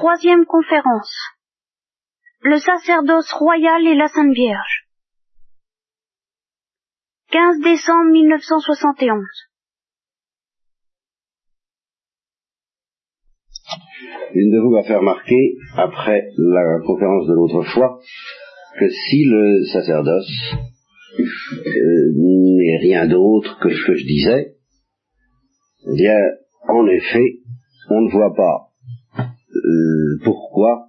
Troisième conférence. Le sacerdoce royal et la Sainte Vierge. 15 décembre 1971. Une de vous m'a fait remarquer, après la conférence de l'autre fois, que si le sacerdoce euh, n'est rien d'autre que ce que je disais, eh bien, en effet, on ne voit pas euh, pourquoi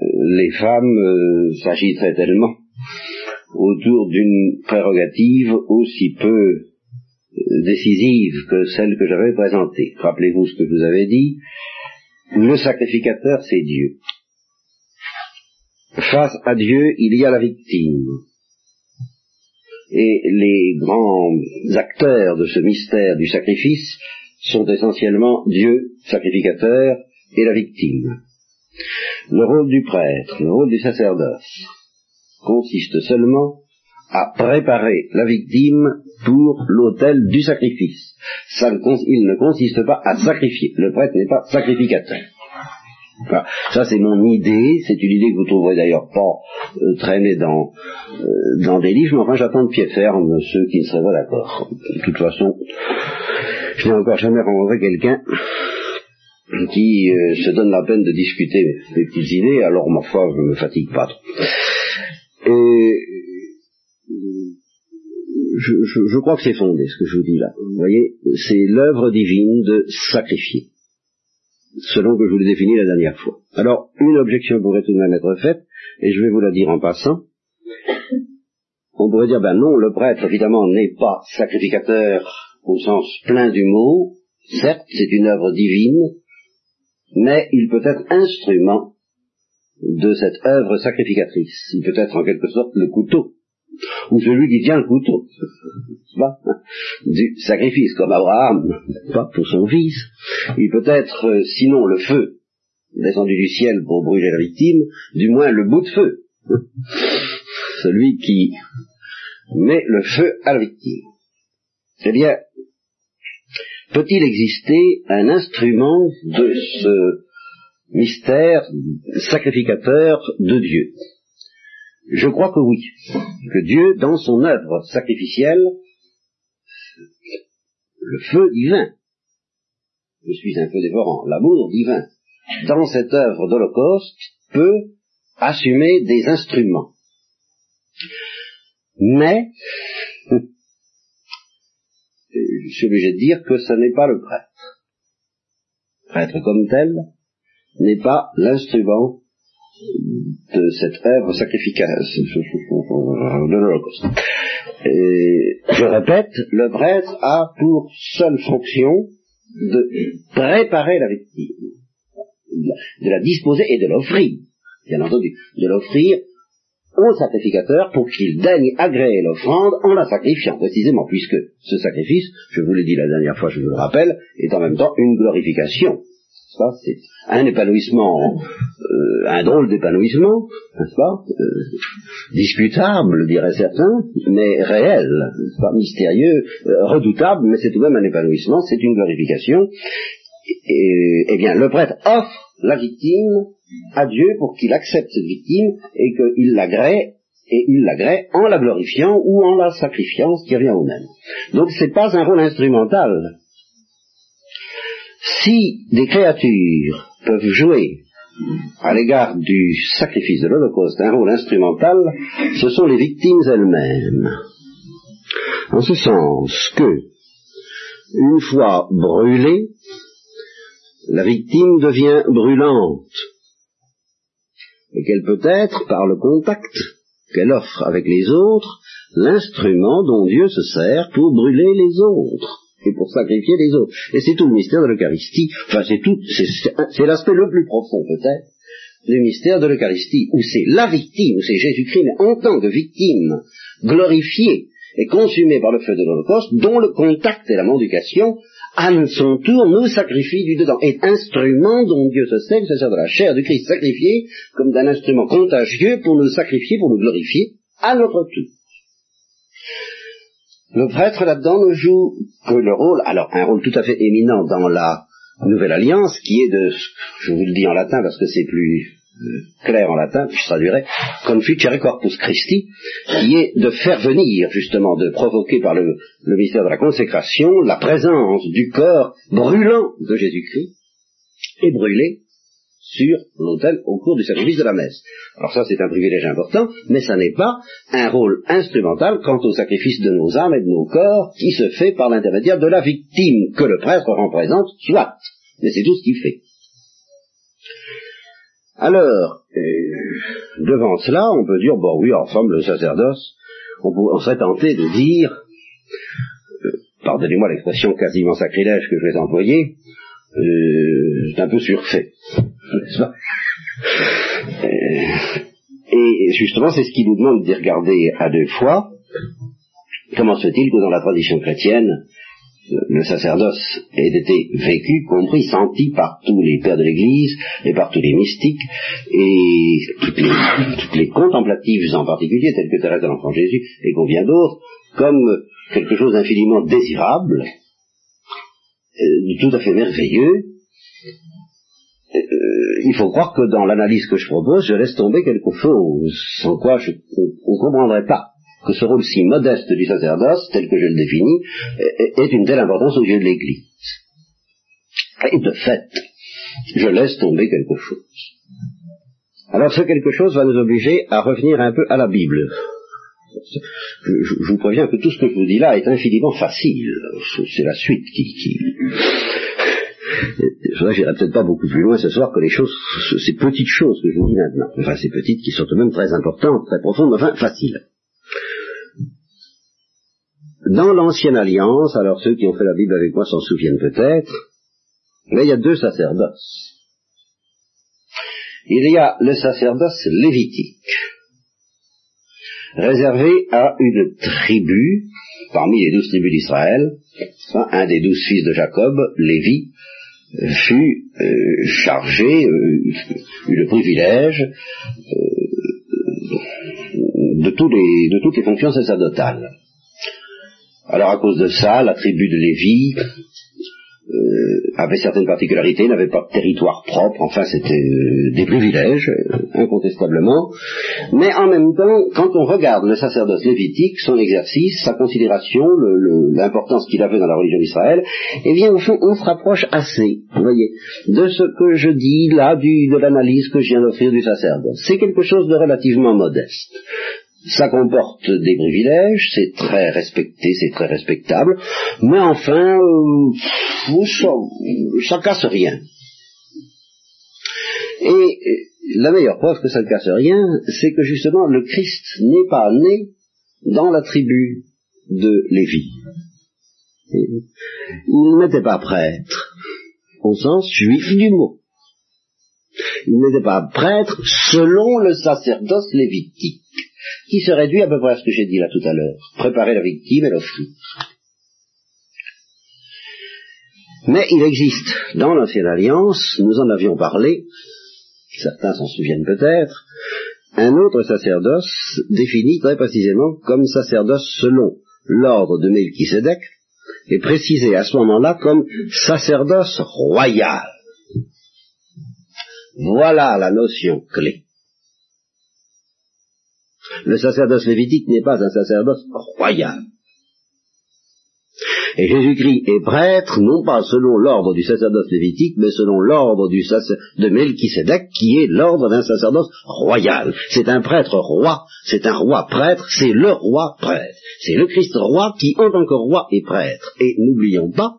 euh, les femmes euh, s'agiteraient tellement autour d'une prérogative aussi peu euh, décisive que celle que j'avais présentée? Rappelez-vous ce que vous avais dit, le sacrificateur c'est Dieu. Face à Dieu, il y a la victime. Et les grands acteurs de ce mystère du sacrifice sont essentiellement Dieu, sacrificateur, et la victime. Le rôle du prêtre, le rôle du sacerdoce, consiste seulement à préparer la victime pour l'autel du sacrifice. Ça il ne consiste pas à sacrifier. Le prêtre n'est pas sacrificateur. Voilà. Ça c'est mon idée, c'est une idée que vous trouverez d'ailleurs pas euh, traîner dans, euh, dans des livres, mais enfin j'attends de pied ferme ceux qui ne seraient pas d'accord. De toute façon, je n'ai encore jamais rencontré quelqu'un qui euh, se donne la peine de discuter mes petites idées, alors ma foi, je ne me fatigue pas. Et je, je, je crois que c'est fondé ce que je vous dis là. Vous voyez, c'est l'œuvre divine de sacrifier, selon que je vous l'ai défini la dernière fois. Alors, une objection pourrait tout de même être faite, et je vais vous la dire en passant. On pourrait dire, ben non, le prêtre, évidemment, n'est pas sacrificateur au sens plein du mot, certes, c'est une œuvre divine, mais il peut être instrument de cette œuvre sacrificatrice. Il peut être en quelque sorte le couteau, ou celui qui tient le couteau, pas, du sacrifice, comme Abraham, pas pour son fils. Il peut être, euh, sinon le feu descendu du ciel pour brûler la victime, du moins le bout de feu, celui qui met le feu à la victime. Eh bien, peut-il exister un instrument de ce mystère sacrificateur de Dieu? Je crois que oui, que Dieu, dans son œuvre sacrificielle, le feu divin, je suis un peu dévorant, l'amour divin, dans cette œuvre d'Holocauste, peut assumer des instruments. Mais, je suis obligé de dire que ce n'est pas le prêtre. Le prêtre comme tel n'est pas l'instrument de cette œuvre sacrificale de l'Holocauste. Je répète, le prêtre a pour seule fonction de préparer la victime, de la disposer et de l'offrir, bien entendu, de l'offrir au sacrificateur pour qu'il daigne agréer l'offrande en la sacrifiant, précisément, puisque ce sacrifice, je vous l'ai dit la dernière fois, je vous le rappelle, est en même temps une glorification. C'est un épanouissement, euh, un drôle d'épanouissement, n'est-ce pas euh, Discutable, diraient certains, mais réel, pas Mystérieux, euh, redoutable, mais c'est tout de même un épanouissement, c'est une glorification. Et, eh bien, le prêtre offre la victime à Dieu pour qu'il accepte cette victime et qu'il l'agrée et il l'agrée en la glorifiant ou en la sacrifiant, ce qui revient au même. Donc c'est pas un rôle instrumental. Si des créatures peuvent jouer à l'égard du sacrifice de l'Holocauste un rôle instrumental, ce sont les victimes elles-mêmes. En ce sens que, une fois brûlée, la victime devient brûlante et qu'elle peut être, par le contact qu'elle offre avec les autres, l'instrument dont Dieu se sert pour brûler les autres et pour sacrifier les autres. Et c'est tout le mystère de l'Eucharistie. Enfin, c'est tout, c'est l'aspect le plus profond peut-être du mystère de l'Eucharistie, où c'est la victime, où c'est Jésus-Christ, mais en tant que victime, glorifiée et consumée par le feu de l'Holocauste, dont le contact et la mendication à son tour, nous sacrifie du dedans, est instrument dont Dieu se sert, se sert de la chair du Christ sacrifié, comme d'un instrument contagieux pour nous sacrifier, pour nous glorifier, à notre tour. Le prêtre là-dedans ne joue que le rôle, alors un rôle tout à fait éminent dans la nouvelle alliance qui est de, je vous le dis en latin parce que c'est plus clair en latin, puis je traduirai, conficere corpus Christi, qui est de faire venir, justement, de provoquer par le, mystère de la consécration la présence du corps brûlant de Jésus-Christ et brûlé sur l'autel au cours du sacrifice de la messe. Alors ça, c'est un privilège important, mais ça n'est pas un rôle instrumental quant au sacrifice de nos âmes et de nos corps qui se fait par l'intermédiaire de la victime que le prêtre représente, soit. Mais c'est tout ce qu'il fait. Alors, euh, devant cela, on peut dire, bon oui, en somme, le sacerdoce, on, serait tenté de dire, euh, pardonnez-moi l'expression quasiment sacrilège que je vais employer, euh, c'est un peu surfait. et justement, c'est ce qui nous demande d'y regarder à deux fois. Comment se fait-il que dans la tradition chrétienne, le sacerdoce ait été vécu, compris, senti par tous les pères de l'Église et par tous les mystiques et toutes les, contemplatives en particulier, telles que Thérèse de l'Enfant Jésus et combien d'autres, comme quelque chose d'infiniment désirable, euh, tout à fait merveilleux. Euh, il faut croire que dans l'analyse que je propose, je laisse tomber quelque chose sans quoi je, on ne comprendrait pas que ce rôle si modeste du sacerdoce, tel que je le définis, est une telle importance aux yeux de l'Église. Et de fait, je laisse tomber quelque chose. Alors ce quelque chose va nous obliger à revenir un peu à la Bible. Je, vous préviens que tout ce que je vous dis là est infiniment facile. C'est la suite qui... qui... j'irai peut-être pas beaucoup plus loin ce soir que les choses, ces petites choses que je vous dis maintenant. Enfin, ces petites qui sont tout de même très importantes, très profondes, enfin faciles. Dans l'ancienne alliance, alors ceux qui ont fait la Bible avec moi s'en souviennent peut-être, mais il y a deux sacerdoces. Il y a le sacerdoce lévitique, réservé à une tribu, parmi les douze tribus d'Israël, un des douze fils de Jacob, Lévi, fut euh, chargé, euh, eut le privilège euh, de, les, de toutes les fonctions sacerdotales. Alors à cause de ça, la tribu de Lévi euh, avait certaines particularités, n'avait pas de territoire propre, enfin c'était euh, des privilèges, euh, incontestablement. Mais en même temps, quand on regarde le sacerdoce lévitique, son exercice, sa considération, l'importance qu'il avait dans la religion d'Israël, eh bien au fond on se rapproche assez, vous voyez, de ce que je dis là, de l'analyse que je viens d'offrir du sacerdoce. C'est quelque chose de relativement modeste ça comporte des privilèges, c'est très respecté, c'est très respectable, mais enfin, euh, ça, ça casse rien. Et la meilleure preuve que ça ne casse rien, c'est que justement le Christ n'est pas né dans la tribu de Lévi. Il n'était pas prêtre, au sens juif du mot. Il n'était pas prêtre selon le sacerdoce lévitique qui se réduit à peu près à ce que j'ai dit là tout à l'heure. Préparer la victime et l'offrir. Mais il existe dans l'Ancienne Alliance, nous en avions parlé, certains s'en souviennent peut-être, un autre sacerdoce défini très précisément comme sacerdoce selon l'ordre de Melchisedec et précisé à ce moment-là comme sacerdoce royal. Voilà la notion clé. Le sacerdoce lévitique n'est pas un sacerdoce royal. Et Jésus-Christ est prêtre, non pas selon l'ordre du sacerdoce lévitique, mais selon l'ordre de Melchisedec, qui est l'ordre d'un sacerdoce royal. C'est un prêtre roi, c'est un roi prêtre, c'est le roi prêtre. C'est le Christ roi qui, en que roi, est prêtre. Et n'oublions pas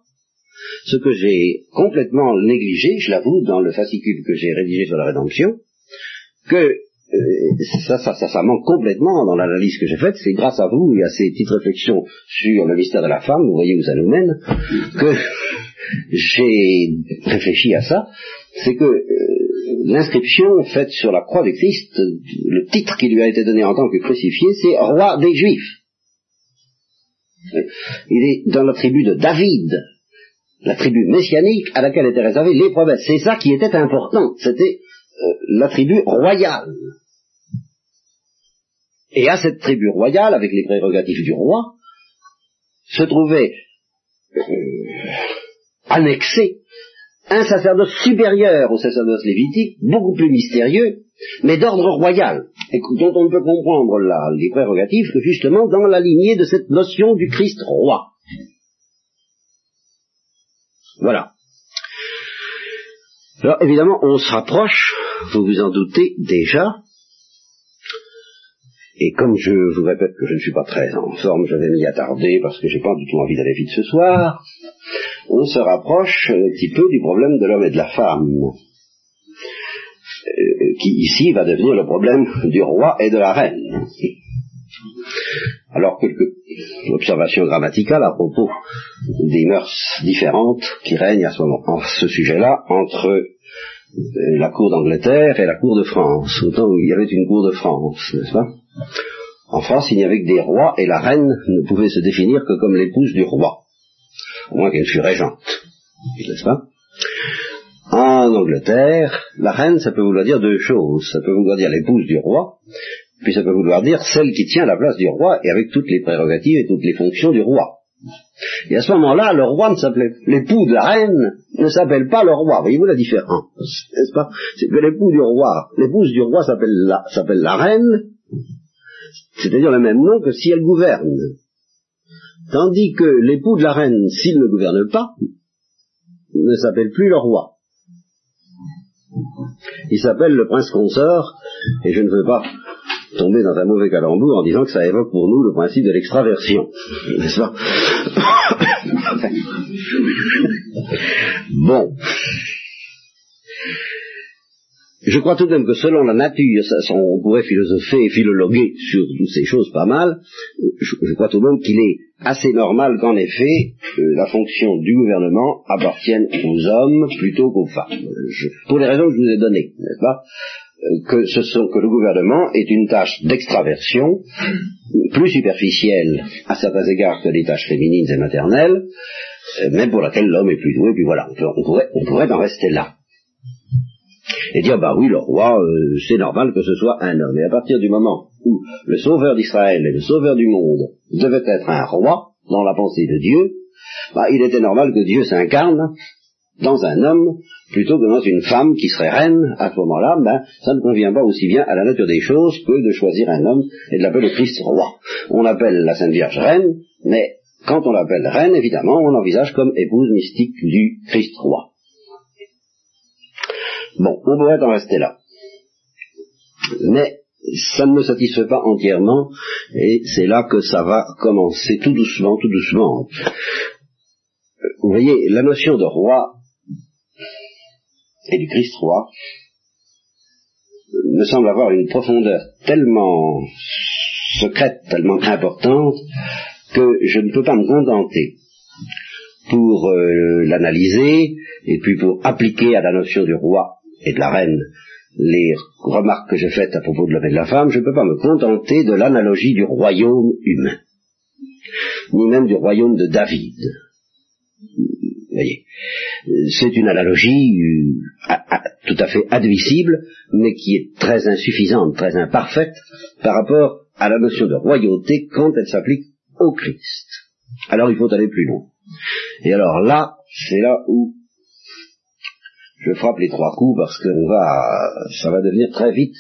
ce que j'ai complètement négligé, je l'avoue, dans le fascicule que j'ai rédigé sur la rédemption, que ça, ça, ça, ça, manque complètement dans l'analyse que j'ai faite. C'est grâce à vous et à ces petites réflexions sur le mystère de la femme, vous voyez où ça nous mène, que j'ai réfléchi à ça. C'est que euh, l'inscription faite sur la croix de Christ, le titre qui lui a été donné en tant que crucifié, c'est roi des Juifs. Il est dans la tribu de David, la tribu messianique à laquelle étaient réservées les promesses. C'est ça qui était important. C'était euh, la tribu royale. Et à cette tribu royale, avec les prérogatives du roi, se trouvait euh, annexé un sacerdoce supérieur au sacerdoce lévitique, beaucoup plus mystérieux, mais d'ordre royal, et dont on ne peut comprendre les prérogatives que justement dans la lignée de cette notion du Christ roi. Voilà. Alors évidemment, on se rapproche, vous vous en doutez déjà, et comme je vous répète que je ne suis pas très en forme, je vais m'y attarder parce que j'ai pas du tout envie d'aller vite ce soir, on se rapproche un petit peu du problème de l'homme et de la femme, euh, qui ici va devenir le problème du roi et de la reine. Alors, quelques observations grammaticales à propos des mœurs différentes qui règnent à ce moment, en ce sujet-là, entre la cour d'Angleterre et la cour de France, autant où il y avait une cour de France, n'est-ce pas? En France, il n'y avait que des rois et la reine ne pouvait se définir que comme l'épouse du roi, au moins qu'elle fût régente, n'est-ce pas? En Angleterre, la reine, ça peut vouloir dire deux choses. Ça peut vouloir dire l'épouse du roi, puis ça peut vouloir dire celle qui tient la place du roi et avec toutes les prérogatives et toutes les fonctions du roi. Et à ce moment-là, le roi ne l'époux de la reine ne s'appelle pas le roi. Voyez-vous la différence, n'est-ce pas? Que l'époux du roi, l'épouse du roi s'appelle la, s'appelle la reine, c'est-à-dire le même nom que si elle gouverne. Tandis que l'époux de la reine, s'il ne gouverne pas, ne s'appelle plus le roi. Il s'appelle le prince consort, et je ne veux pas tomber dans un mauvais calembour en disant que ça évoque pour nous le principe de l'extraversion, n'est-ce pas Bon. Je crois tout de même que selon la nature, on pourrait philosopher et philologuer sur toutes ces choses pas mal, je, crois tout de même qu'il est assez normal qu'en effet, euh, la fonction du gouvernement appartienne aux hommes plutôt qu'aux femmes. pour les raisons que je vous ai données, n'est-ce pas que, ce sont, que le gouvernement est une tâche d'extraversion, plus superficielle à certains égards que les tâches féminines et maternelles, euh, mais pour laquelle l'homme est plus doué, puis voilà, on, pourrait, on pourrait en rester là. Et dire, bah oui, le roi, euh, c'est normal que ce soit un homme. Et à partir du moment où le sauveur d'Israël et le sauveur du monde devait être un roi, dans la pensée de Dieu, bah, il était normal que Dieu s'incarne dans un homme plutôt que dans une femme qui serait reine, à ce moment-là, ben, ça ne convient pas aussi bien à la nature des choses que de choisir un homme et de l'appeler Christ roi. On appelle la Sainte Vierge reine, mais quand on l'appelle reine, évidemment, on l'envisage comme épouse mystique du Christ roi. Bon, on pourrait en rester là. Mais ça ne me satisfait pas entièrement, et c'est là que ça va commencer tout doucement, tout doucement. Vous voyez, la notion de roi et du Christ roi me semble avoir une profondeur tellement secrète, tellement importante, que je ne peux pas me contenter pour euh, l'analyser et puis pour appliquer à la notion du roi et de la reine les remarques que j'ai faites à propos de l'homme et de la femme, je ne peux pas me contenter de l'analogie du royaume humain, ni même du royaume de David. Voyez, c'est une analogie euh, tout à fait admissible, mais qui est très insuffisante, très imparfaite par rapport à la notion de royauté quand elle s'applique au Christ. Alors il faut aller plus loin. Et alors là, c'est là où je frappe les trois coups parce que ça va devenir très vite,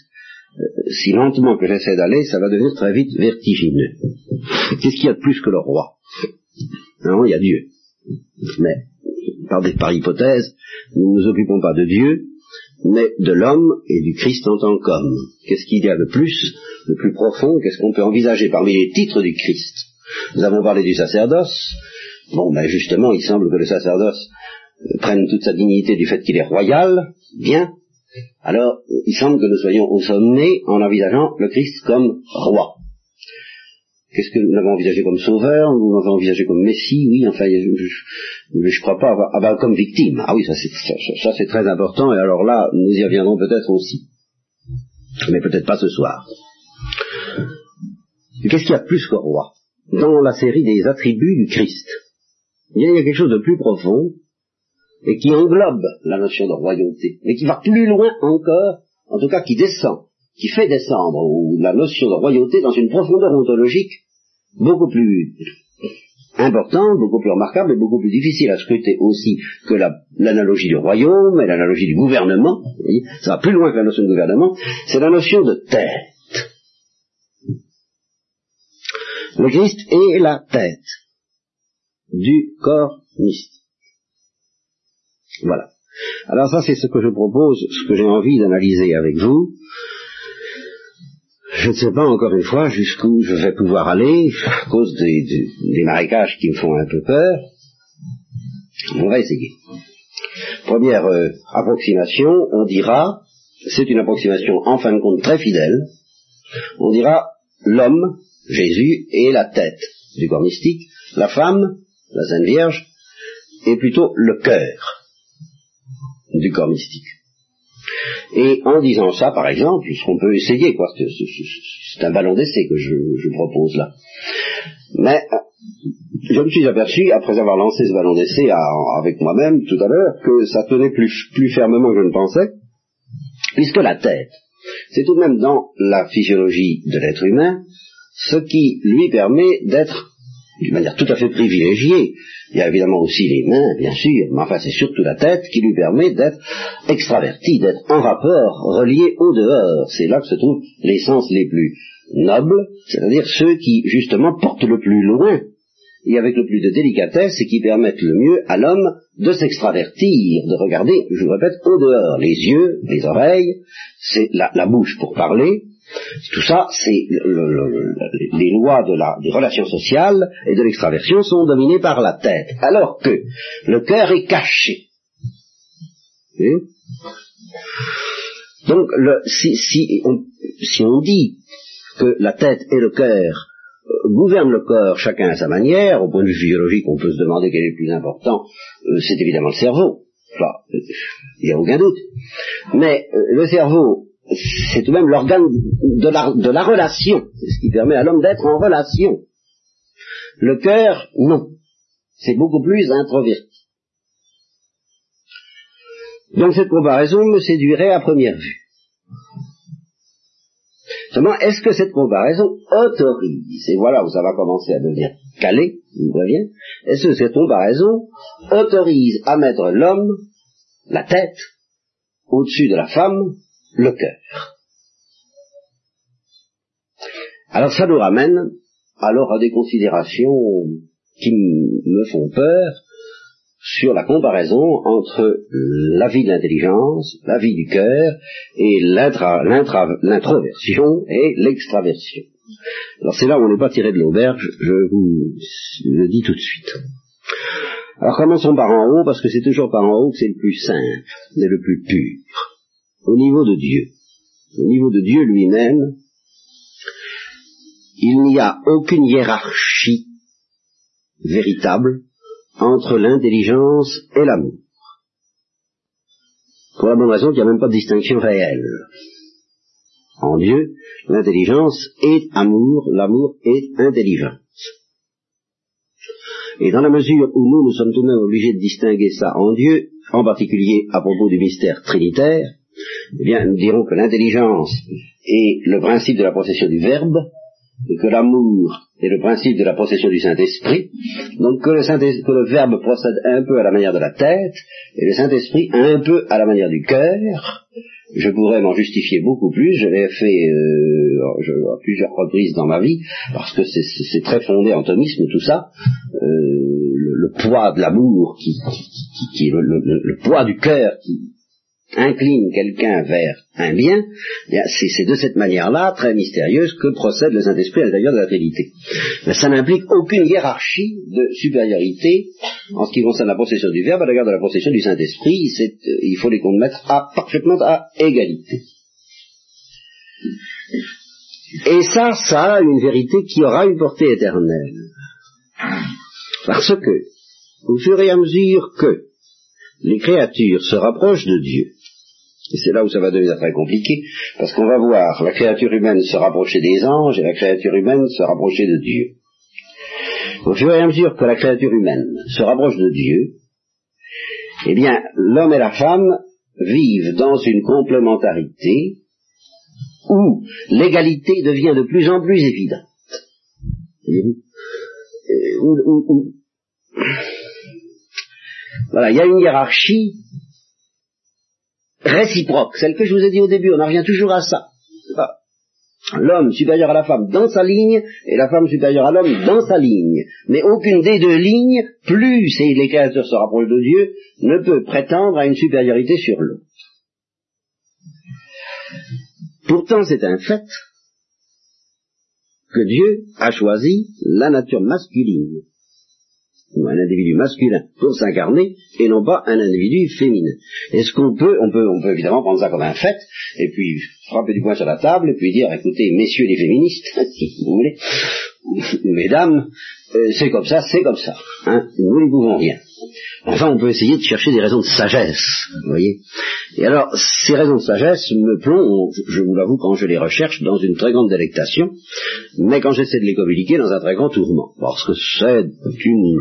euh, si lentement que j'essaie d'aller, ça va devenir très vite vertigineux. Qu'est-ce qu'il y a de plus que le roi Non, il y a Dieu. Mais par, des, par hypothèse, nous ne nous occupons pas de Dieu, mais de l'homme et du Christ en tant qu'homme. Qu'est-ce qu'il y a de plus, de plus profond, qu'est-ce qu'on peut envisager parmi les titres du Christ? Nous avons parlé du sacerdoce. Bon, ben justement, il semble que le sacerdoce euh, prenne toute sa dignité du fait qu'il est royal, bien. Alors, il semble que nous soyons au sommet en envisageant le Christ comme roi. Qu'est-ce que nous l'avons envisagé comme sauveur? Nous l'avons envisagé comme messie? Oui, enfin, je, je, crois pas avoir... Ah comme victime. Ah oui, ça c'est, ça, très important, et alors là, nous y reviendrons peut-être aussi. Mais peut-être pas ce soir. Qu'est-ce qu'il y a de plus qu'au roi? Dans la série des attributs du Christ, il y a quelque chose de plus profond, et qui englobe la notion de royauté, mais qui va plus loin encore, en tout cas qui descend, qui fait descendre la notion de royauté dans une profondeur ontologique beaucoup plus importante, beaucoup plus remarquable et beaucoup plus difficile à scruter aussi que l'analogie du royaume et l'analogie du gouvernement. ça va plus loin que la notion de gouvernement. C'est la notion de tête. Le Christ est la tête du corps mystique. Voilà. Alors ça, c'est ce que je propose, ce que j'ai envie d'analyser avec vous. Je ne sais pas encore une fois jusqu'où je vais pouvoir aller à cause des, marécages qui me font un peu peur. On va essayer. Première euh, approximation, on dira, c'est une approximation en fin de compte très fidèle, on dira l'homme, Jésus, est la tête du corps mystique, la femme, la Sainte Vierge, est plutôt le cœur du corps mystique. Et en disant ça, par exemple, ce qu'on peut essayer, quoi, c'est un ballon d'essai que je, propose là. Mais je me suis aperçu, après avoir lancé ce ballon d'essai avec moi-même tout à l'heure, que ça tenait plus, plus fermement que je ne pensais, puisque la tête, c'est tout de même dans la physiologie de l'être humain ce qui lui permet d'être d'une manière tout à fait privilégiée. Il y a évidemment aussi les mains, bien sûr, mais enfin c'est surtout la tête qui lui permet d'être extraverti, d'être en rapport, relié au dehors. C'est là que se trouvent les sens les plus nobles, c'est-à-dire ceux qui justement portent le plus loin et avec le plus de délicatesse et qui permettent le mieux à l'homme de s'extravertir, de regarder, je vous répète, au dehors. Les yeux, les oreilles, c'est la bouche pour parler, tout ça, c'est les lois des relations sociales et de l'extraversion sont dominées par la tête, alors que le cœur est caché. Donc, si, on, dit que la tête et le cœur euh, gouvernent le corps chacun à sa manière, au point de vue physiologique, on peut se demander quel est le plus important, euh, c'est évidemment le cerveau. il n'y a aucun doute. Mais euh, le cerveau c'est tout de même l'organe de la, relation. C'est ce qui permet à l'homme d'être en relation. Le cœur, non. C'est beaucoup plus introverti. Donc cette comparaison me séduirait à première vue. Seulement, est-ce que cette comparaison autorise, et voilà où ça va commencer à devenir calé, vous voyez, est-ce que cette comparaison autorise à mettre l'homme, la tête, au-dessus de la femme, le cœur. Alors ça nous ramène alors à des considérations qui me font peur sur la comparaison entre la vie de l'intelligence, la vie du cœur, et l'introversion et l'extraversion. Alors c'est là où on n'est pas tiré de l'auberge, je vous le dis tout de suite. Alors commençons par en haut, parce que c'est toujours par en haut que c'est le plus simple et le plus pur au niveau de Dieu. Au niveau de Dieu lui-même, il n'y a aucune hiérarchie véritable entre l'intelligence et l'amour. Pour la bonne raison qu'il n'y a même pas de distinction réelle. En Dieu, l'intelligence est amour, l'amour est intelligence. Et dans la mesure où nous, nous sommes tout de même obligés de distinguer ça en Dieu, en particulier à propos du mystère trinitaire, eh bien, nous dirons que l'intelligence est le principe de la possession du Verbe, et que l'amour est le principe de la possession du Saint-Esprit, donc que le, Saint que le Verbe procède un peu à la manière de la tête, et le Saint-Esprit un peu à la manière du cœur. Je pourrais m'en justifier beaucoup plus, je l'ai fait euh, à plusieurs reprises dans ma vie, parce que c'est très fondé en thomisme tout ça, euh, le, poids de l'amour, qui, qui, le, le, poids du cœur qui, incline quelqu'un vers un bien, c'est de cette manière-là, très mystérieuse, que procède le Saint-Esprit à l'intérieur de la Trinité. Mais ça n'implique aucune hiérarchie de supériorité en ce qui concerne la possession du Verbe à l'égard de la possession du Saint-Esprit. Euh, il faut les mettre à, parfaitement à égalité. Et ça, ça a une vérité qui aura une portée éternelle. Parce que, au fur et à mesure que les créatures se rapprochent de Dieu, et c'est là où ça va devenir très compliqué, parce qu'on va voir la créature humaine se rapprocher des anges et la créature humaine se rapprocher de Dieu. Au fur et à mesure que la créature humaine se rapproche de Dieu, eh bien, l'homme et la femme vivent dans une complémentarité où l'égalité devient de plus en plus évidente. voilà, il y a une hiérarchie réciproque, celle que je vous ai dit au début, on en revient toujours à ça. L'homme supérieur à la femme dans sa ligne et la femme supérieure à l'homme dans sa ligne. Mais aucune des deux lignes, plus les créateurs se rapprochent de Dieu, ne peut prétendre à une supériorité sur l'autre. Pourtant, c'est un fait que Dieu a choisi la nature masculine ou un individu masculin pour s'incarner et non pas un individu féminin. Est-ce qu'on peut, on peut, on peut évidemment prendre ça comme un fait et puis frapper du poing sur la table et puis dire, écoutez, messieurs les féministes, si vous voulez, mesdames, euh, c'est comme ça, c'est comme ça. Hein, nous ne pouvons rien. Enfin, on peut essayer de chercher des raisons de sagesse, vous voyez. Et alors, ces raisons de sagesse me plongent, je vous l'avoue, quand je les recherche, dans une très grande délectation, mais quand j'essaie de les communiquer, dans un très grand tourment. Parce que c'est une...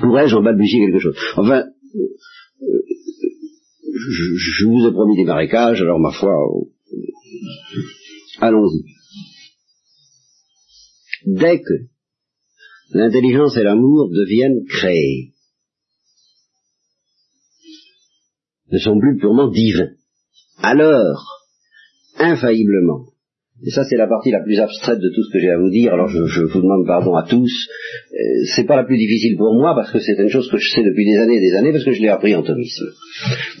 Pourrais-je en balbutier quelque chose? Enfin, je, je, vous ai promis des marécages, alors ma foi, allons-y. Dès que l'intelligence et l'amour deviennent créés, ne sont plus purement divins. Alors, infailliblement, et ça c'est la partie la plus abstraite de tout ce que j'ai à vous dire, alors je, vous demande pardon à tous, euh, c'est pas la plus difficile pour moi parce que c'est une chose que je sais depuis des années et des années parce que je l'ai appris en thomisme.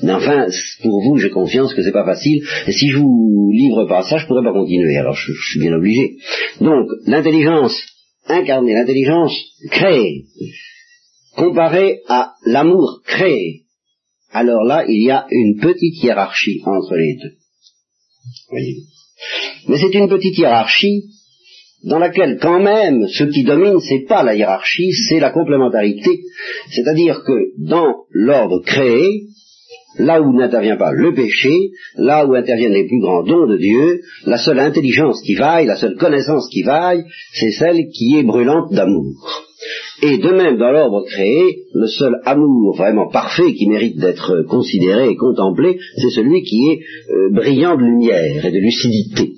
Mais enfin, pour vous, j'ai confiance que c'est pas facile, et si je vous livre pas ça, je pourrais pas continuer, alors je, je suis bien obligé. Donc, l'intelligence incarnée, l'intelligence créée, comparée à l'amour créé, alors là, il y a une petite hiérarchie entre les deux. Mais c'est une petite hiérarchie dans laquelle quand même ce qui domine, c'est pas la hiérarchie, c'est la complémentarité. C'est-à-dire que dans l'ordre créé, là où n'intervient pas le péché, là où interviennent les plus grands dons de Dieu, la seule intelligence qui vaille, la seule connaissance qui vaille, c'est celle qui est brûlante d'amour. Et de même, dans l'ordre créé, le seul amour vraiment parfait qui mérite d'être considéré et contemplé, c'est celui qui est euh, brillant de lumière et de lucidité.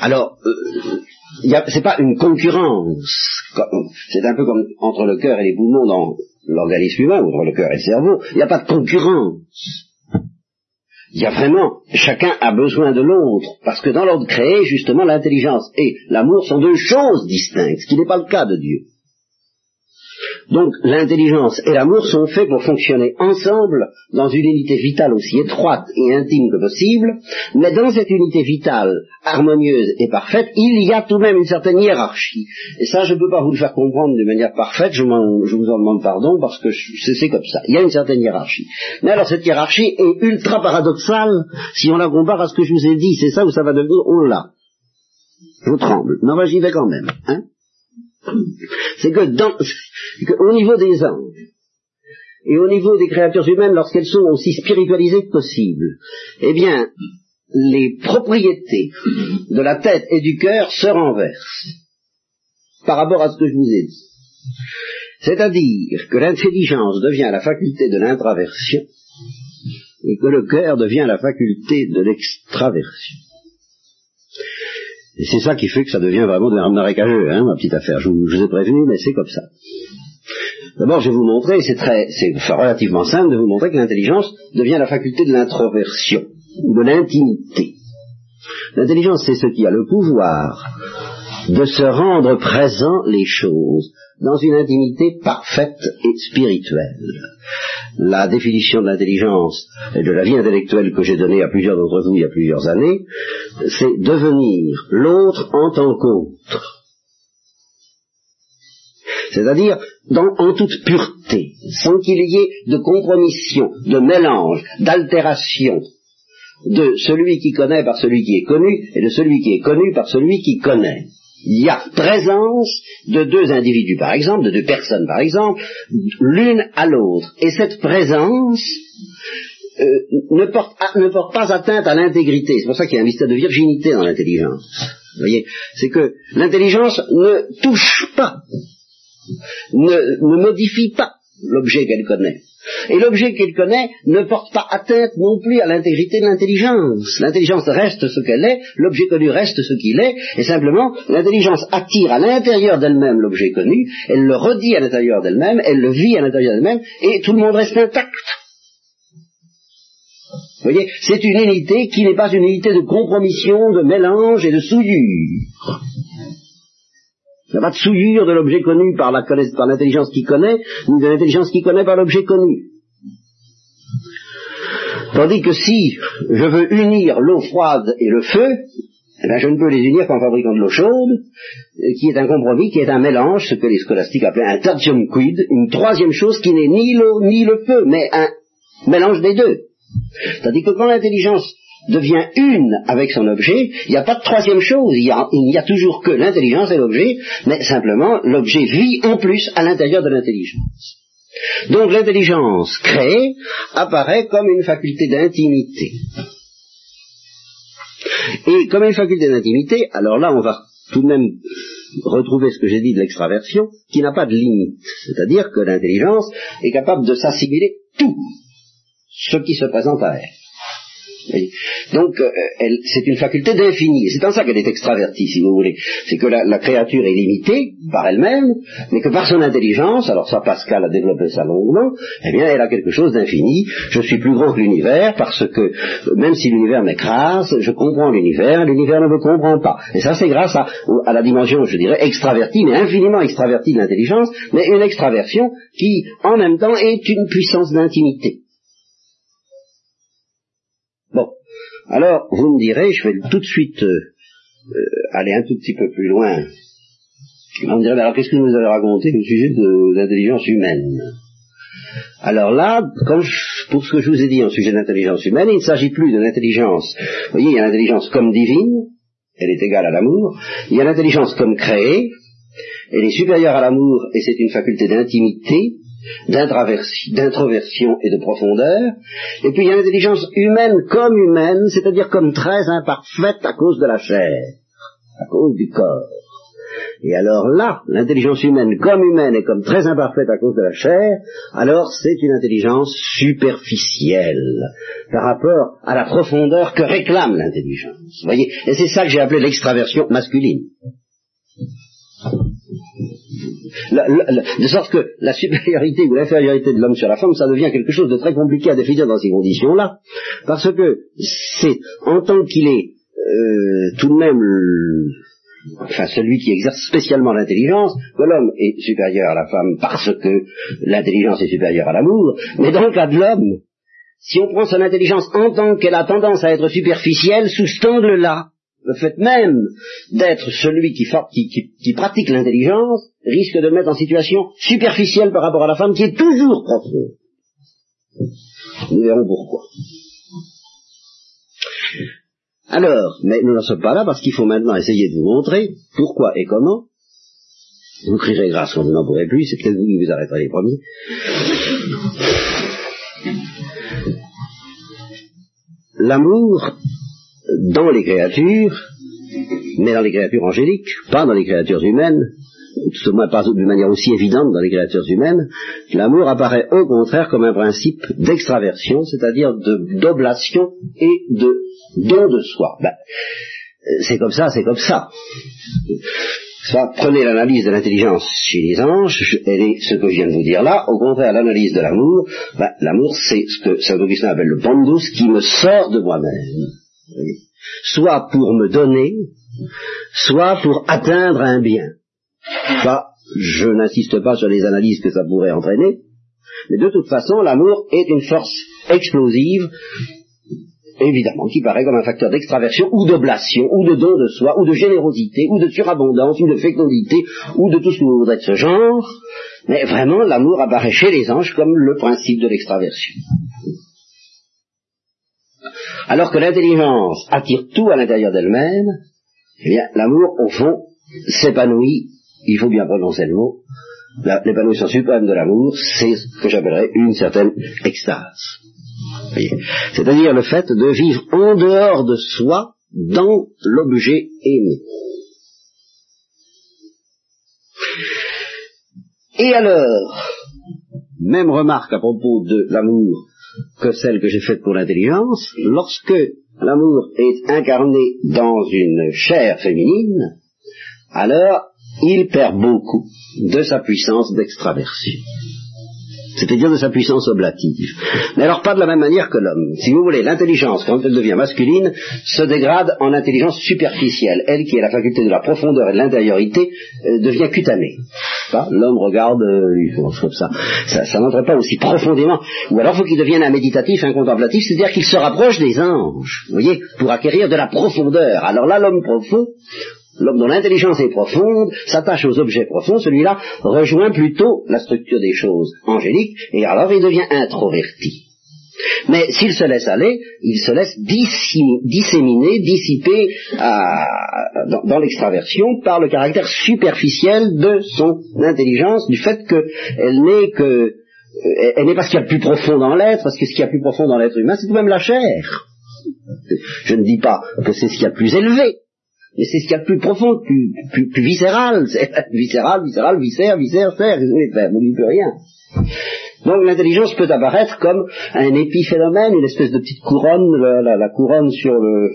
Alors, euh, c'est pas une concurrence. C'est un peu comme entre le cœur et les poumons dans l'organisme humain, entre le cœur et le cerveau. Il n'y a pas de concurrence. Il y a vraiment, chacun a besoin de l'autre, parce que dans l'ordre créé, justement, l'intelligence et l'amour sont deux choses distinctes, ce qui n'est pas le cas de Dieu. Donc l'intelligence et l'amour sont faits pour fonctionner ensemble dans une unité vitale aussi étroite et intime que possible, mais dans cette unité vitale harmonieuse et parfaite, il y a tout de même une certaine hiérarchie. Et ça, je ne peux pas vous le faire comprendre de manière parfaite, je, vous en demande pardon parce que c'est comme ça. Il y a une certaine hiérarchie. Mais alors cette hiérarchie est ultra paradoxale si on la compare à ce que je vous ai dit. C'est ça où ça va devenir, oh là, je tremble. Non, j'y vais quand même. Hein c'est que, dans, au niveau des anges et au niveau des créatures humaines, lorsqu'elles sont aussi spiritualisées que possible, eh bien, les propriétés de la tête et du cœur se renversent par rapport à ce que je vous ai dit. C'est-à-dire que l'intelligence devient la faculté de l'intraversion et que le cœur devient la faculté de l'extraversion. Et c'est ça qui fait que ça devient vraiment de marécageux, hein, ma petite affaire. Je vous, ai prévenu, mais c'est comme ça. D'abord, je vais vous montrer, c'est très, c'est relativement simple de vous montrer que l'intelligence devient la faculté de l'introversion, de l'intimité. L'intelligence, c'est ce qui a le pouvoir de se rendre présent les choses dans une intimité parfaite et spirituelle. La définition de l'intelligence et de la vie intellectuelle que j'ai donnée à plusieurs d'entre vous il y a plusieurs années, c'est devenir l'autre en tant qu'autre. C'est-à-dire en toute pureté, sans qu'il y ait de compromission, de mélange, d'altération de celui qui connaît par celui qui est connu et de celui qui est connu par celui qui connaît il y a présence de deux individus, par exemple, de deux personnes, par exemple, l'une à l'autre. Et cette présence euh, ne, porte, pas atteinte à l'intégrité. C'est pour ça qu'il y a un mystère de virginité dans l'intelligence. Vous voyez, c'est que l'intelligence ne touche pas, ne, ne modifie pas l'objet qu'elle connaît. Et l'objet qu'elle connaît ne porte pas atteinte non plus à l'intégrité de l'intelligence. L'intelligence reste ce qu'elle est, l'objet connu reste ce qu'il est, et simplement l'intelligence attire à l'intérieur d'elle-même l'objet connu, elle le redit à l'intérieur d'elle-même, elle le vit à l'intérieur d'elle-même, et tout le monde reste intact. Vous voyez, c'est une unité qui n'est pas une unité de compromission, de mélange et de souillure. Il n'y a pas de souillure de l'objet connu par l'intelligence qui connaît, ni de l'intelligence qui connaît par l'objet connu. Tandis que si je veux unir l'eau froide et le feu, eh ben, je ne peux les unir qu'en fabriquant de l'eau chaude, qui est un compromis, qui est un mélange, ce que les scolastiques appelaient un tertium quid, une troisième chose qui n'est ni l'eau ni le feu, mais un mélange des deux. Tandis que quand l'intelligence devient une avec son objet, il n'y a pas de troisième chose, il n'y a, toujours que l'intelligence et l'objet, mais simplement l'objet vit en plus à l'intérieur de l'intelligence. Donc l'intelligence créée apparaît comme une faculté d'intimité. Et comme une faculté d'intimité, alors là on va tout de même retrouver ce que j'ai dit de l'extraversion, qui n'a pas de limite. C'est-à-dire que l'intelligence est capable de s'assimiler tout ce qui se présente à elle. Donc, euh, c'est une faculté d'infini. C'est en ça qu'elle est extravertie, si vous voulez. C'est que la, créature est limitée par elle-même, mais que par son intelligence, alors ça Pascal a développé ça longuement, eh bien, elle a quelque chose d'infini. Je suis plus grand que l'univers parce que, même si l'univers m'écrase, je comprends l'univers, l'univers ne me comprend pas. Et ça, c'est grâce à, à la dimension, je dirais, extravertie, mais infiniment extravertie de l'intelligence, mais une extraversion qui, en même temps, est une puissance d'intimité. Alors, vous me direz, je vais tout de suite euh, euh, aller un tout petit peu plus loin. On me dirait, alors qu'est-ce que vous avez raconté au sujet de l'intelligence humaine alors là, pour ce que je vous ai dit en sujet d'intelligence humaine, il ne s'agit plus de l'intelligence. Vous voyez, il y a l'intelligence comme divine, elle est égale à l'amour. Il y a l'intelligence comme créée, elle est supérieure à l'amour et c'est une faculté d'intimité d'introversion et de profondeur, et puis il y a l'intelligence humaine comme humaine, c'est-à-dire comme très imparfaite à cause de la chair, à cause du corps. Et alors là, l'intelligence humaine comme humaine et comme très imparfaite à cause de la chair, alors c'est une intelligence superficielle par rapport à la profondeur que réclame l'intelligence. Voyez, et c'est ça que j'ai appelé l'extraversion masculine de sorte que la supériorité ou l'infériorité de l'homme sur la femme, ça devient quelque chose de très compliqué à définir dans ces conditions-là, parce que c'est en tant qu'il est euh, tout de même enfin celui qui exerce spécialement l'intelligence, que l'homme est supérieur à la femme parce que l'intelligence est supérieure à l'amour, mais dans le cas de l'homme, si on prend son intelligence en tant qu'elle a tendance à être superficielle, sous cet angle-là, le fait même d'être celui qui, pratique l'intelligence risque de mettre en situation superficielle par rapport à la femme qui est toujours propre. Nous verrons pourquoi. Alors, mais nous n'en sommes pas là parce qu'il faut maintenant essayer de vous montrer pourquoi et comment. Vous crierez grâce quand vous n'en pourrez plus, c'est peut-être vous qui vous arrêterez les premiers. L'amour dans les créatures, mais dans les créatures angéliques, pas dans les créatures humaines, tout au moins pas d'une manière aussi évidente dans les créatures humaines, l'amour apparaît au contraire comme un principe d'extraversion, c'est-à-dire d'oblation et de don de soi. Ben, c'est comme ça, c'est comme ça. Soit prenez l'analyse de l'intelligence chez les anges, elle est ce que je viens de vous dire là, au contraire, l'analyse de l'amour, ben, l'amour c'est ce que Saint Augustin appelle le bondus qui me sort de moi-même soit pour me donner, soit pour atteindre un bien. Je n'insiste pas sur les analyses que ça pourrait entraîner, mais de toute façon, l'amour est une force explosive, évidemment, qui paraît comme un facteur d'extraversion ou d'oblation, ou de don de soi, ou de générosité, ou de surabondance, ou de fécondité, ou de tout ce que vous voudrez de ce genre, mais vraiment, l'amour apparaît chez les anges comme le principe de l'extraversion. Alors que l'intelligence attire tout à l'intérieur d'elle-même, eh bien, l'amour, au fond, s'épanouit, il faut bien prononcer le mot, l'épanouissement suprême de l'amour, c'est ce que j'appellerais une certaine extase. C'est-à-dire le fait de vivre en dehors de soi, dans l'objet aimé. Et alors, même remarque à propos de l'amour que celle que j'ai faite pour l'intelligence. Lorsque l'amour est incarné dans une chair féminine, alors il perd beaucoup de sa puissance d'extraversion c'est-à-dire de sa puissance oblative. Mais alors pas de la même manière que l'homme. Si vous voulez, l'intelligence, quand elle devient masculine, se dégrade en intelligence superficielle. Elle, qui est la faculté de la profondeur et de l'intériorité, euh, devient cutanée. L'homme regarde, euh, comme ça. Ça, ça n'entre pas aussi profondément. Ou alors faut qu'il devienne un méditatif, un contemplatif, c'est-à-dire qu'il se rapproche des anges, vous voyez, pour acquérir de la profondeur. Alors là, l'homme profond, L'homme dont l'intelligence est profonde s'attache aux objets profonds, celui-là rejoint plutôt la structure des choses angéliques, et alors il devient introverti. Mais s'il se laisse aller, il se laisse disséminer, dissiper dans, l'extraversion par le caractère superficiel de son intelligence, du fait qu'elle n'est que euh, elle n'est pas ce qu'il y a de plus profond dans l'être, parce que ce qu'il y a de plus profond dans l'être humain, c'est tout de même la chair. Je ne dis pas que c'est ce qu'il y a de plus élevé, et c'est ce qu'il y a de plus profond, plus, plus, plus viscéral. viscéral, viscéral, viscère, viscère, serre, vous n'y peut rien. Donc l'intelligence peut apparaître comme un épiphénomène, une espèce de petite couronne, la, la, couronne sur le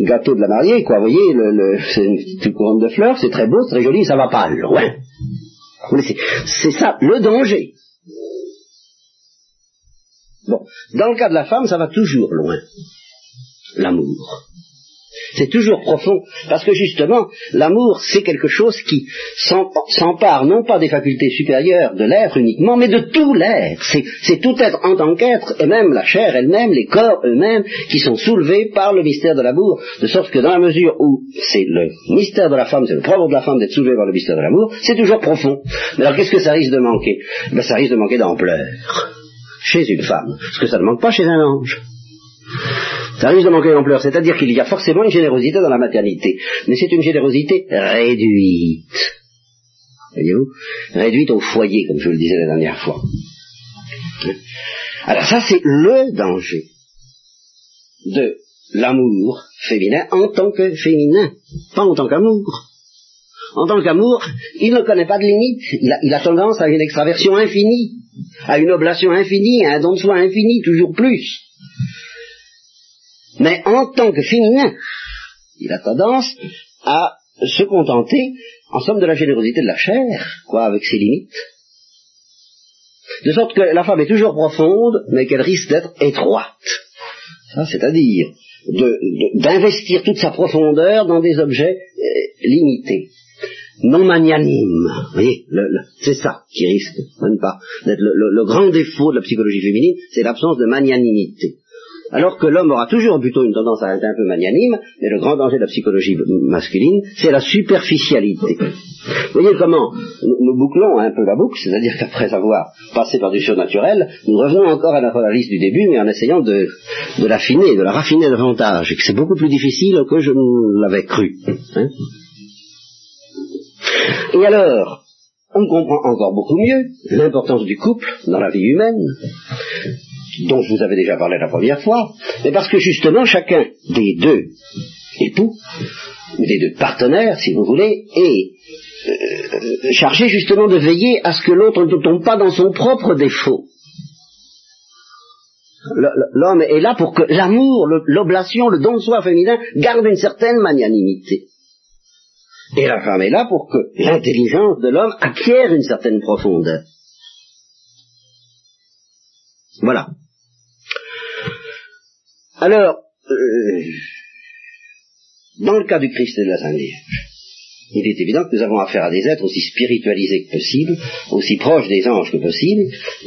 gâteau de la mariée, quoi. Vous voyez, le, le, c'est une petite couronne de fleurs, c'est très beau, c'est très joli, ça va pas loin. C'est ça, le danger. Bon, dans le cas de la femme, ça va toujours loin. L'amour. C'est toujours profond, parce que justement, l'amour, c'est quelque chose qui s'empare non pas des facultés supérieures de l'être uniquement, mais de tout l'être. C'est tout être en tant qu'être, et même la chair elle-même, les corps eux-mêmes, qui sont soulevés par le mystère de l'amour, de sorte que dans la mesure où c'est le mystère de la femme, c'est le propre de la femme d'être soulevé par le mystère de l'amour, c'est toujours profond. Mais alors qu'est-ce que ça risque de manquer? Ben, Ça risque de manquer d'ampleur chez une femme, ce que ça ne manque pas chez un ange. Ça risque de manquer d'ampleur, c'est-à-dire qu'il y a forcément une générosité dans la maternité, mais c'est une générosité réduite. Voyez-vous? Réduite au foyer, comme je vous le disais la dernière fois. Alors ça, c'est le danger de l'amour féminin en tant que féminin, pas en tant qu'amour. En tant qu'amour, il ne connaît pas de limite, il a, il a tendance à une extraversion infinie, à une oblation infinie, à un don de soi infini, toujours plus. Mais en tant que féminin, il a tendance à se contenter, en somme, de la générosité de la chair, quoi, avec ses limites. De sorte que la femme est toujours profonde, mais qu'elle risque d'être étroite. c'est-à-dire d'investir toute sa profondeur dans des objets euh, limités, non magnanimes. C'est ça qui risque, même pas, d'être le, grand défaut de la psychologie féminine, c'est l'absence de magnanimité alors que l'homme aura toujours plutôt une tendance à être un peu magnanime, mais le grand danger de la psychologie masculine, c'est la superficialité. Vous voyez comment nous, bouclons un peu la boucle, c'est-à-dire qu'après avoir passé par du surnaturel, nous revenons encore à notre analyse du début, mais en essayant de, l'affiner, de la raffiner davantage, et que c'est beaucoup plus difficile que je ne l'avais cru. Hein. et alors, on comprend encore beaucoup mieux l'importance du couple dans la vie humaine, dont je vous avais déjà parlé la première fois, mais parce que justement chacun des deux époux, ou des deux partenaires, si vous voulez, est euh, chargé justement de veiller à ce que l'autre ne tombe pas dans son propre défaut. L'homme est là pour que l'amour, l'oblation, le don de soi féminin garde une certaine magnanimité. Et la femme est là pour que l'intelligence de l'homme acquiert une certaine profondeur. Voilà. Alors, euh, dans le cas du Christ et de la Sainte Vierge, il est évident que nous avons affaire à des êtres aussi spiritualisés que possible, aussi proches des anges que possible,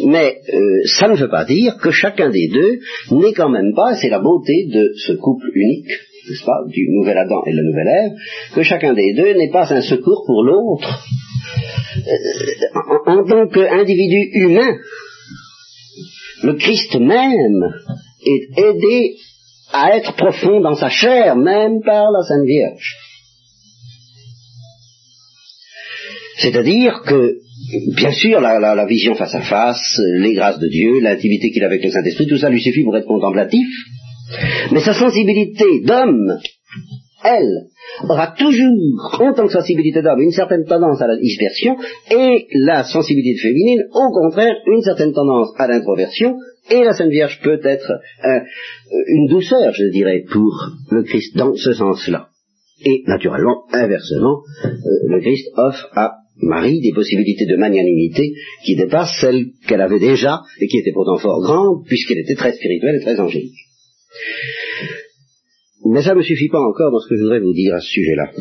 mais euh, ça ne veut pas dire que chacun des deux n'est quand même pas, c'est la beauté de ce couple unique, n'est-ce pas, du nouvel Adam et de la nouvelle Ève, que chacun des deux n'est pas un secours pour l'autre. Euh, en tant qu'individu humain, le Christ même est aidé à être profond dans sa chair, même par la Sainte Vierge. C'est-à-dire que, bien sûr, la, vision face à face, les grâces de Dieu, l'intimité qu'il a avec le Saint-Esprit, tout ça lui suffit pour être contemplatif, mais sa sensibilité d'homme elle, aura toujours, en tant que sensibilité d'homme, une certaine tendance à la dispersion, et la sensibilité féminine, au contraire, une certaine tendance à l'introversion, et la Sainte Vierge peut être euh, une douceur, je dirais, pour le Christ dans ce sens-là. Et naturellement, inversement, euh, le Christ offre à Marie des possibilités de magnanimité qui dépassent celles qu'elle avait déjà et qui étaient pourtant fort grandes puisqu'elle était très spirituelle et très angélique. Mais ça ne me suffit pas encore dans ce que je voudrais vous dire à ce sujet-là.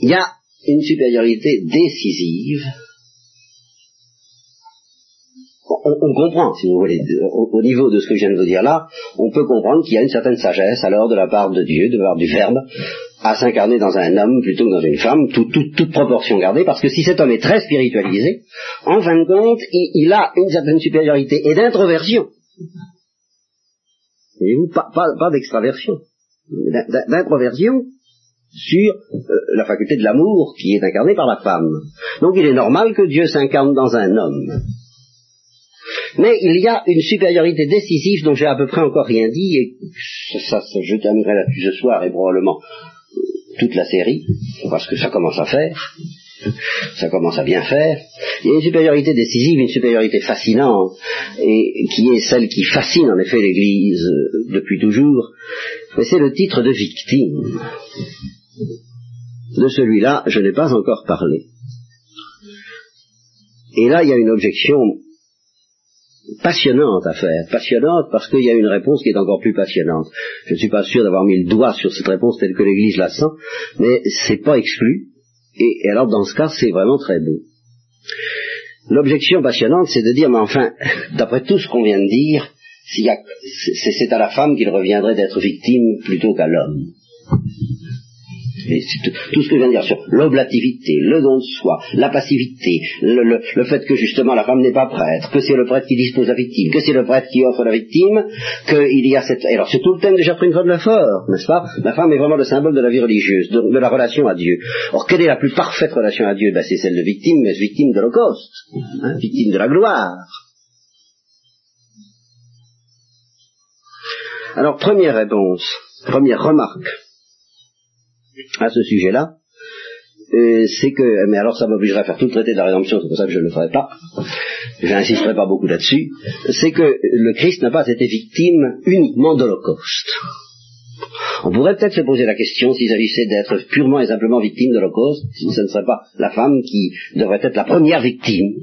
Il y a une supériorité décisive on, comprend, si vous voulez, au, niveau de ce que je viens de vous dire là, on peut comprendre qu'il y a une certaine sagesse alors de la part de Dieu, de la part du Verbe, à s'incarner dans un homme plutôt que dans une femme, toute proportion gardée, parce que si cet homme est très spiritualisé, en fin de compte, il, a une certaine supériorité et d'introversion. Voyez-vous, pas, pas, d'extraversion, d'introversion sur euh, la faculté de l'amour qui est incarnée par la femme. Donc il est normal que Dieu s'incarne dans un homme. Mais il y a une supériorité décisive dont j'ai à peu près encore rien dit, et ça, ça je terminerai là-dessus ce soir et probablement toute la série, parce que ça commence à faire, ça commence à bien faire. Il y a une supériorité décisive, une supériorité fascinante, et qui est celle qui fascine en effet l'Église depuis toujours, mais c'est le titre de victime. De celui-là, je n'ai pas encore parlé. Et là, il y a une objection passionnante à faire, passionnante parce qu'il y a une réponse qui est encore plus passionnante. Je ne suis pas sûr d'avoir mis le doigt sur cette réponse telle que l'Église la sent, mais c'est pas exclu. Et, alors dans ce cas, c'est vraiment très beau. L'objection passionnante, c'est de dire, mais enfin, d'après tout ce qu'on vient de dire, c'est à la femme qu'il reviendrait d'être victime plutôt qu'à l'homme tout, ce que je viens de dire sur l'oblativité, le don de soi, la passivité, le, fait que justement la femme n'est pas prêtre, que c'est le prêtre qui dispose la victime, que c'est le prêtre qui offre la victime, qu'il y a cette... Alors c'est tout le thème de Gertrude von Lefort, n'est-ce pas? La femme est vraiment le symbole de la vie religieuse, de, la relation à Dieu. Or, quelle est la plus parfaite relation à Dieu? Ben, C'est celle de victime, mais victime de l'Holocauste, hein, victime de la gloire. Alors, première réponse, première remarque à ce sujet-là, euh, c'est que, mais alors ça m'obligerait à faire tout le traité de la rédemption, c'est pour ça que je ne le ferai pas, j'insisterai pas beaucoup là-dessus, c'est que le Christ n'a pas été victime uniquement d'Holocauste. On pourrait peut-être se poser la question s'il s'agissait d'être purement et simplement victime de l'Holocauste, si ce ne serait pas la femme qui devrait être la première victime,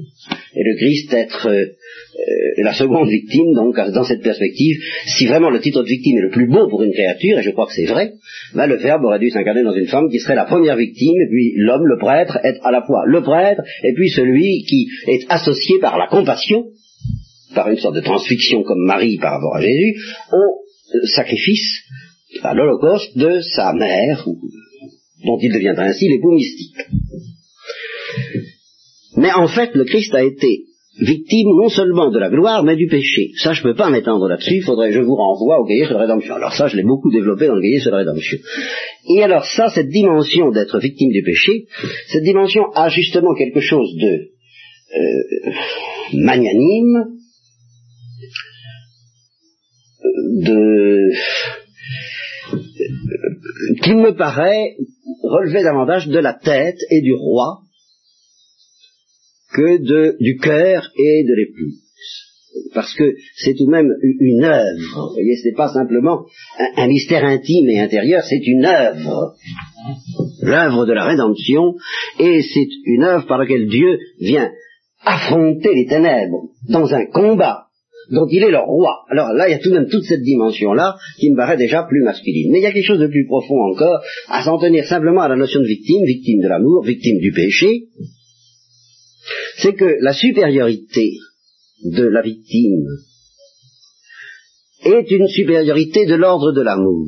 et le Christ être euh, euh, la seconde victime, donc dans cette perspective, si vraiment le titre de victime est le plus beau pour une créature, et je crois que c'est vrai, ben le Verbe aurait dû s'incarner dans une femme qui serait la première victime, et puis l'homme, le prêtre, est à la fois le prêtre, et puis celui qui est associé par la compassion, par une sorte de transfixion comme Marie par rapport à Jésus, au sacrifice à l'Holocauste de sa mère, dont il deviendra ainsi l'époux mystique. Mais en fait, le Christ a été victime non seulement de la gloire, mais du péché. Ça, je ne peux pas m'étendre là-dessus, il faudrait, je vous renvoie au cahier sur la rédemption. Alors ça, je l'ai beaucoup développé dans le cahier sur la rédemption. Et alors ça, cette dimension d'être victime du péché, cette dimension a justement quelque chose de euh, magnanime, de qui me paraît relever davantage de la tête et du roi que du cœur et de l'épouse. Parce que c'est tout de même une œuvre. Vous voyez, ce n'est pas simplement un, mystère intime et intérieur, c'est une œuvre. L'œuvre de la rédemption, et c'est une œuvre par laquelle Dieu vient affronter les ténèbres dans un combat dont il est le roi. Alors là, il y a tout de même toute cette dimension-là qui me paraît déjà plus masculine. Mais il y a quelque chose de plus profond encore à s'en tenir simplement à la notion de victime, victime de l'amour, victime du péché. C'est que la supériorité de la victime est une supériorité de l'ordre de l'amour.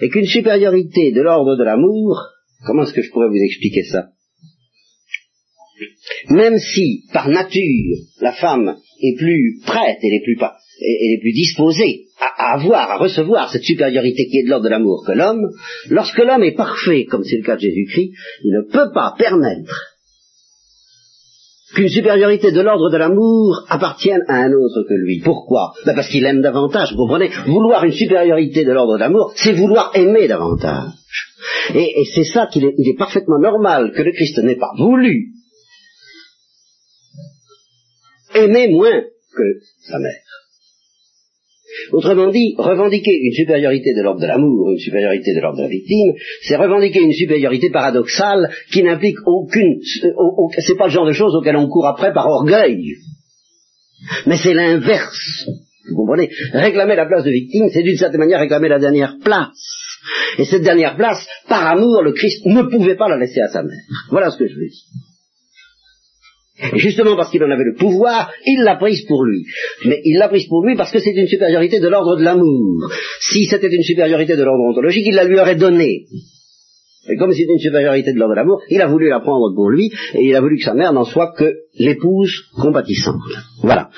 Et qu'une supériorité de l'ordre de l'amour, comment est-ce que je pourrais vous expliquer ça? Même si, par nature, la femme est plus prête, elle est plus, disposée à, avoir, à recevoir cette supériorité qui est de l'ordre de l'amour que l'homme, lorsque l'homme est parfait, comme c'est le cas de Jésus-Christ, il ne peut pas permettre qu'une supériorité de l'ordre de l'amour appartienne à un autre que lui. Pourquoi? Ben Parce qu'il aime davantage, vous comprenez? Vouloir une supériorité de l'ordre de l'amour, c'est vouloir aimer davantage. Et, c'est ça qu'il est, parfaitement normal que le Christ n'ait pas voulu aimer moins que sa mère. Autrement dit, revendiquer une supériorité de l'ordre de l'amour, une supériorité de l'ordre de la victime, c'est revendiquer une supériorité paradoxale qui n'implique aucune, euh, c'est pas le genre de choses auxquelles on court après par orgueil. Mais c'est l'inverse. Vous comprenez? Réclamer la place de victime, c'est d'une certaine manière réclamer la dernière place. Et cette dernière place, par amour, le Christ ne pouvait pas la laisser à sa mère. Voilà ce que je veux dire. Et justement parce qu'il en avait le pouvoir, il l'a prise pour lui. Mais il l'a prise pour lui parce que c'est une supériorité de l'ordre de l'amour. Si c'était une supériorité de l'ordre ontologique, il la lui aurait donnée. Et comme c'est une supériorité de l'ordre de l'amour, il a voulu la prendre pour lui, et il a voulu que sa mère n'en soit que l'épouse compatissante. Voilà.